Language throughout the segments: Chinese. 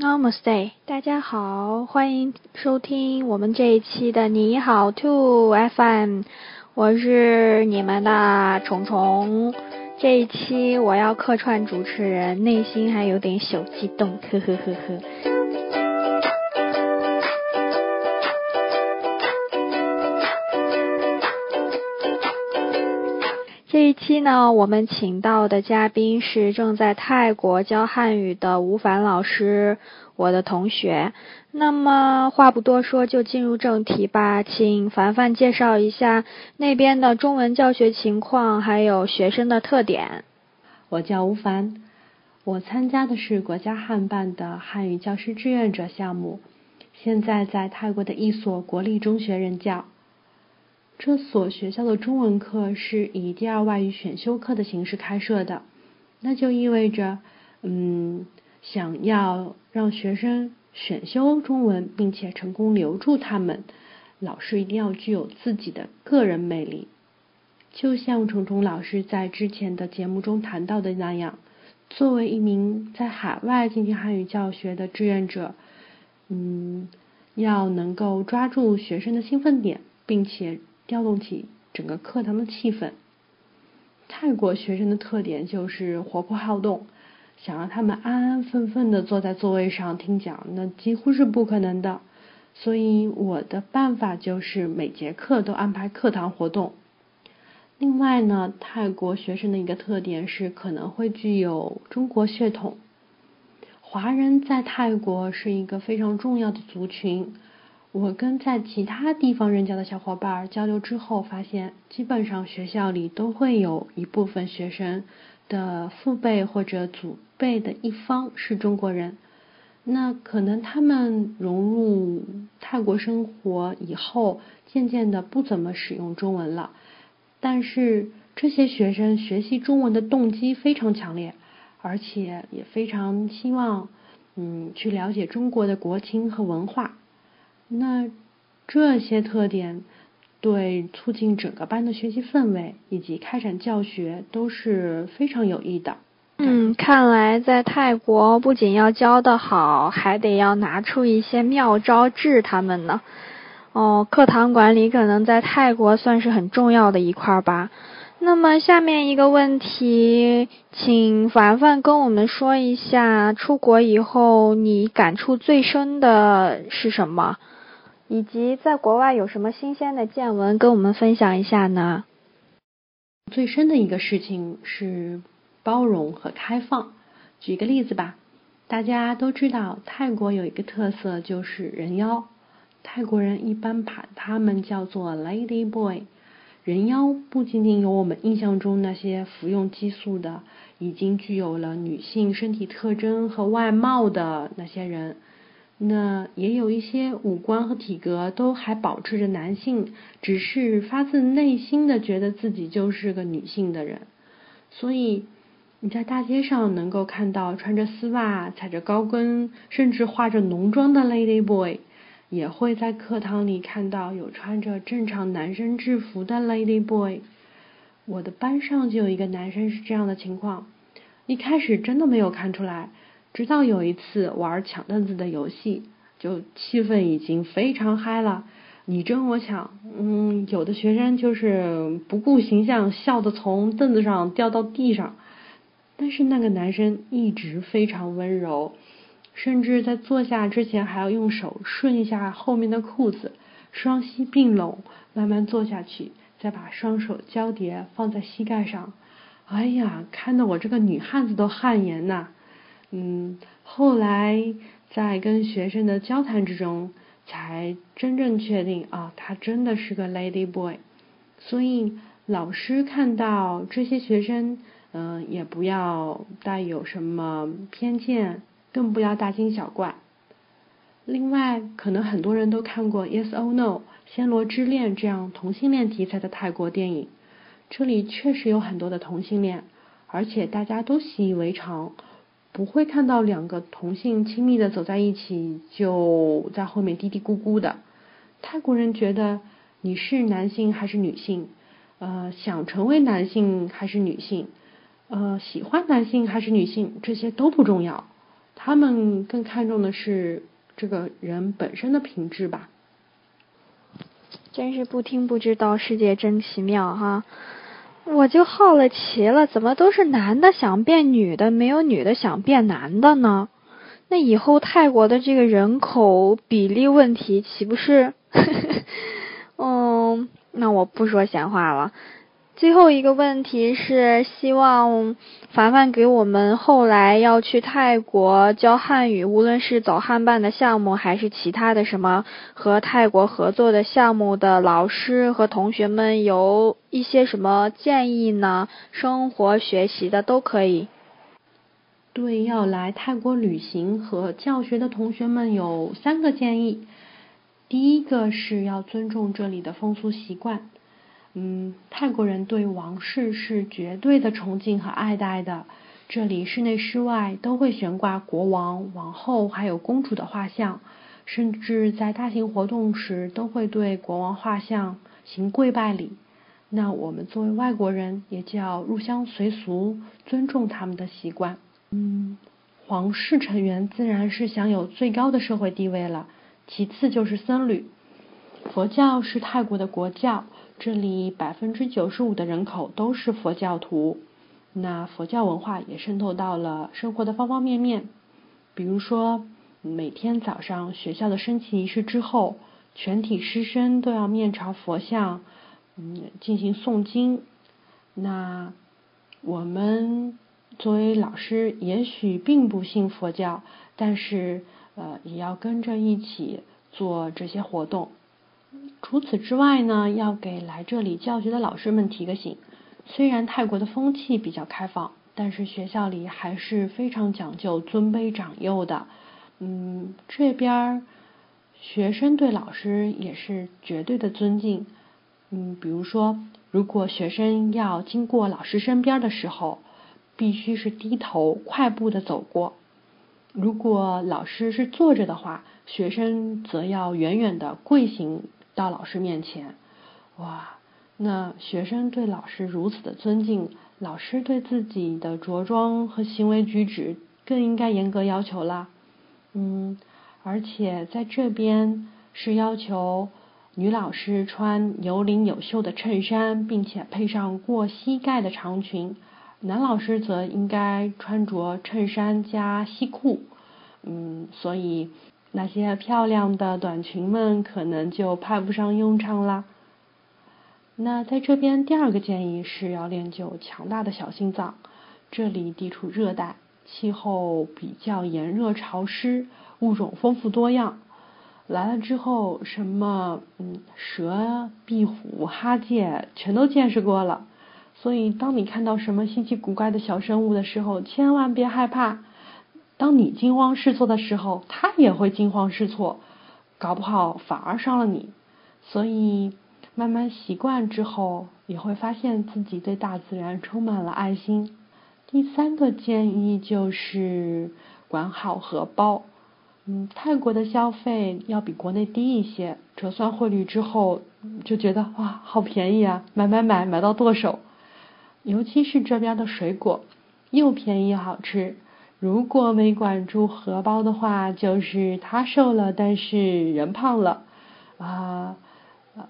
Namaste，大家好，欢迎收听我们这一期的你好 To FM，我是你们的虫虫。这一期我要客串主持人，内心还有点小激动，呵呵呵呵。一期呢，我们请到的嘉宾是正在泰国教汉语的吴凡老师，我的同学。那么话不多说，就进入正题吧，请凡凡介绍一下那边的中文教学情况，还有学生的特点。我叫吴凡，我参加的是国家汉办的汉语教师志愿者项目，现在在泰国的一所国立中学任教。这所学校的中文课是以第二外语选修课的形式开设的，那就意味着，嗯，想要让学生选修中文，并且成功留住他们，老师一定要具有自己的个人魅力。就像虫虫老师在之前的节目中谈到的那样，作为一名在海外进行汉语教学的志愿者，嗯，要能够抓住学生的兴奋点，并且。调动起整个课堂的气氛。泰国学生的特点就是活泼好动，想让他们安安分分的坐在座位上听讲，那几乎是不可能的。所以我的办法就是每节课都安排课堂活动。另外呢，泰国学生的一个特点是可能会具有中国血统。华人在泰国是一个非常重要的族群。我跟在其他地方任教的小伙伴交流之后，发现基本上学校里都会有一部分学生的父辈或者祖辈的一方是中国人。那可能他们融入泰国生活以后，渐渐的不怎么使用中文了。但是这些学生学习中文的动机非常强烈，而且也非常希望嗯去了解中国的国情和文化。那这些特点对促进整个班的学习氛围以及开展教学都是非常有益的。嗯，看来在泰国不仅要教得好，还得要拿出一些妙招治他们呢。哦，课堂管理可能在泰国算是很重要的一块吧。那么下面一个问题，请凡凡跟我们说一下，出国以后你感触最深的是什么？以及在国外有什么新鲜的见闻跟我们分享一下呢？最深的一个事情是包容和开放。举个例子吧，大家都知道泰国有一个特色就是人妖，泰国人一般把他们叫做 Lady Boy。人妖不仅仅有我们印象中那些服用激素的，已经具有了女性身体特征和外貌的那些人。那也有一些五官和体格都还保持着男性，只是发自内心的觉得自己就是个女性的人。所以你在大街上能够看到穿着丝袜、踩着高跟，甚至化着浓妆的 lady boy，也会在课堂里看到有穿着正常男生制服的 lady boy。我的班上就有一个男生是这样的情况，一开始真的没有看出来。直到有一次玩抢凳子的游戏，就气氛已经非常嗨了，你争我抢，嗯，有的学生就是不顾形象，笑得从凳子上掉到地上。但是那个男生一直非常温柔，甚至在坐下之前还要用手顺一下后面的裤子，双膝并拢，慢慢坐下去，再把双手交叠放在膝盖上。哎呀，看得我这个女汉子都汗颜呐！嗯，后来在跟学生的交谈之中，才真正确定啊，他真的是个 lady boy。所以老师看到这些学生，嗯，也不要带有什么偏见，更不要大惊小怪。另外，可能很多人都看过《Yes or No》《暹罗之恋》这样同性恋题材的泰国电影，这里确实有很多的同性恋，而且大家都习以为常。不会看到两个同性亲密的走在一起，就在后面嘀嘀咕咕的。泰国人觉得你是男性还是女性，呃，想成为男性还是女性，呃，喜欢男性还是女性，这些都不重要。他们更看重的是这个人本身的品质吧。真是不听不知道，世界真奇妙哈！我就好了奇了，怎么都是男的想变女的，没有女的想变男的呢？那以后泰国的这个人口比例问题岂不是？嗯，那我不说闲话了。最后一个问题是，希望凡凡给我们后来要去泰国教汉语，无论是走汉办的项目，还是其他的什么和泰国合作的项目的老师和同学们有一些什么建议呢？生活学习的都可以。对要来泰国旅行和教学的同学们有三个建议。第一个是要尊重这里的风俗习惯。嗯，泰国人对王室是绝对的崇敬和爱戴的。这里室内室外都会悬挂国王、王后还有公主的画像，甚至在大型活动时都会对国王画像行跪拜礼。那我们作为外国人，也就要入乡随俗，尊重他们的习惯。嗯，皇室成员自然是享有最高的社会地位了，其次就是僧侣。佛教是泰国的国教。这里百分之九十五的人口都是佛教徒，那佛教文化也渗透到了生活的方方面面。比如说，每天早上学校的升旗仪式之后，全体师生都要面朝佛像，嗯，进行诵经。那我们作为老师，也许并不信佛教，但是呃，也要跟着一起做这些活动。除此之外呢，要给来这里教学的老师们提个醒：虽然泰国的风气比较开放，但是学校里还是非常讲究尊卑长幼的。嗯，这边学生对老师也是绝对的尊敬。嗯，比如说，如果学生要经过老师身边的时候，必须是低头快步的走过；如果老师是坐着的话，学生则要远远的跪行。到老师面前，哇，那学生对老师如此的尊敬，老师对自己的着装和行为举止更应该严格要求啦。嗯，而且在这边是要求女老师穿有领有袖的衬衫，并且配上过膝盖的长裙，男老师则应该穿着衬衫加西裤。嗯，所以。那些漂亮的短裙们可能就派不上用场啦。那在这边，第二个建议是要练就强大的小心脏。这里地处热带，气候比较炎热潮湿，物种丰富多样。来了之后，什么嗯蛇、壁虎、哈欠全都见识过了。所以，当你看到什么稀奇古怪的小生物的时候，千万别害怕。当你惊慌失措的时候，他也会惊慌失措，搞不好反而伤了你。所以慢慢习惯之后，也会发现自己对大自然充满了爱心。第三个建议就是管好荷包。嗯，泰国的消费要比国内低一些，折算汇率之后就觉得哇，好便宜啊，买买买，买到剁手。尤其是这边的水果，又便宜又好吃。如果没管住荷包的话，就是他瘦了，但是人胖了啊！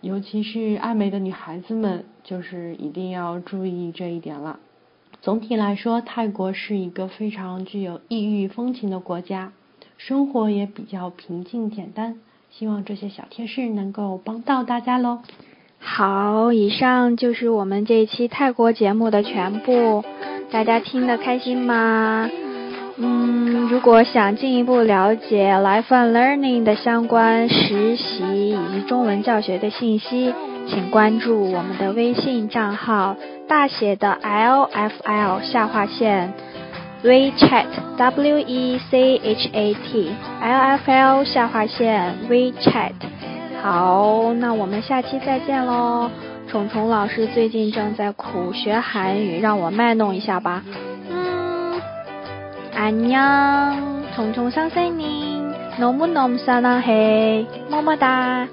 尤其是爱美的女孩子们，就是一定要注意这一点了。总体来说，泰国是一个非常具有异域风情的国家，生活也比较平静简单。希望这些小贴士能够帮到大家喽。好，以上就是我们这一期泰国节目的全部，大家听得开心吗？嗯，如果想进一步了解 Life and Learning 的相关实习以及中文教学的信息，请关注我们的微信账号，大写的 L F L 下划线 WeChat W E C H A T L F L 下划线 WeChat。好，那我们下期再见喽。虫虫老师最近正在苦学韩语，让我卖弄一下吧。 안녕. 종종 선생님, 너무너무 사랑해. 뭐뭐다.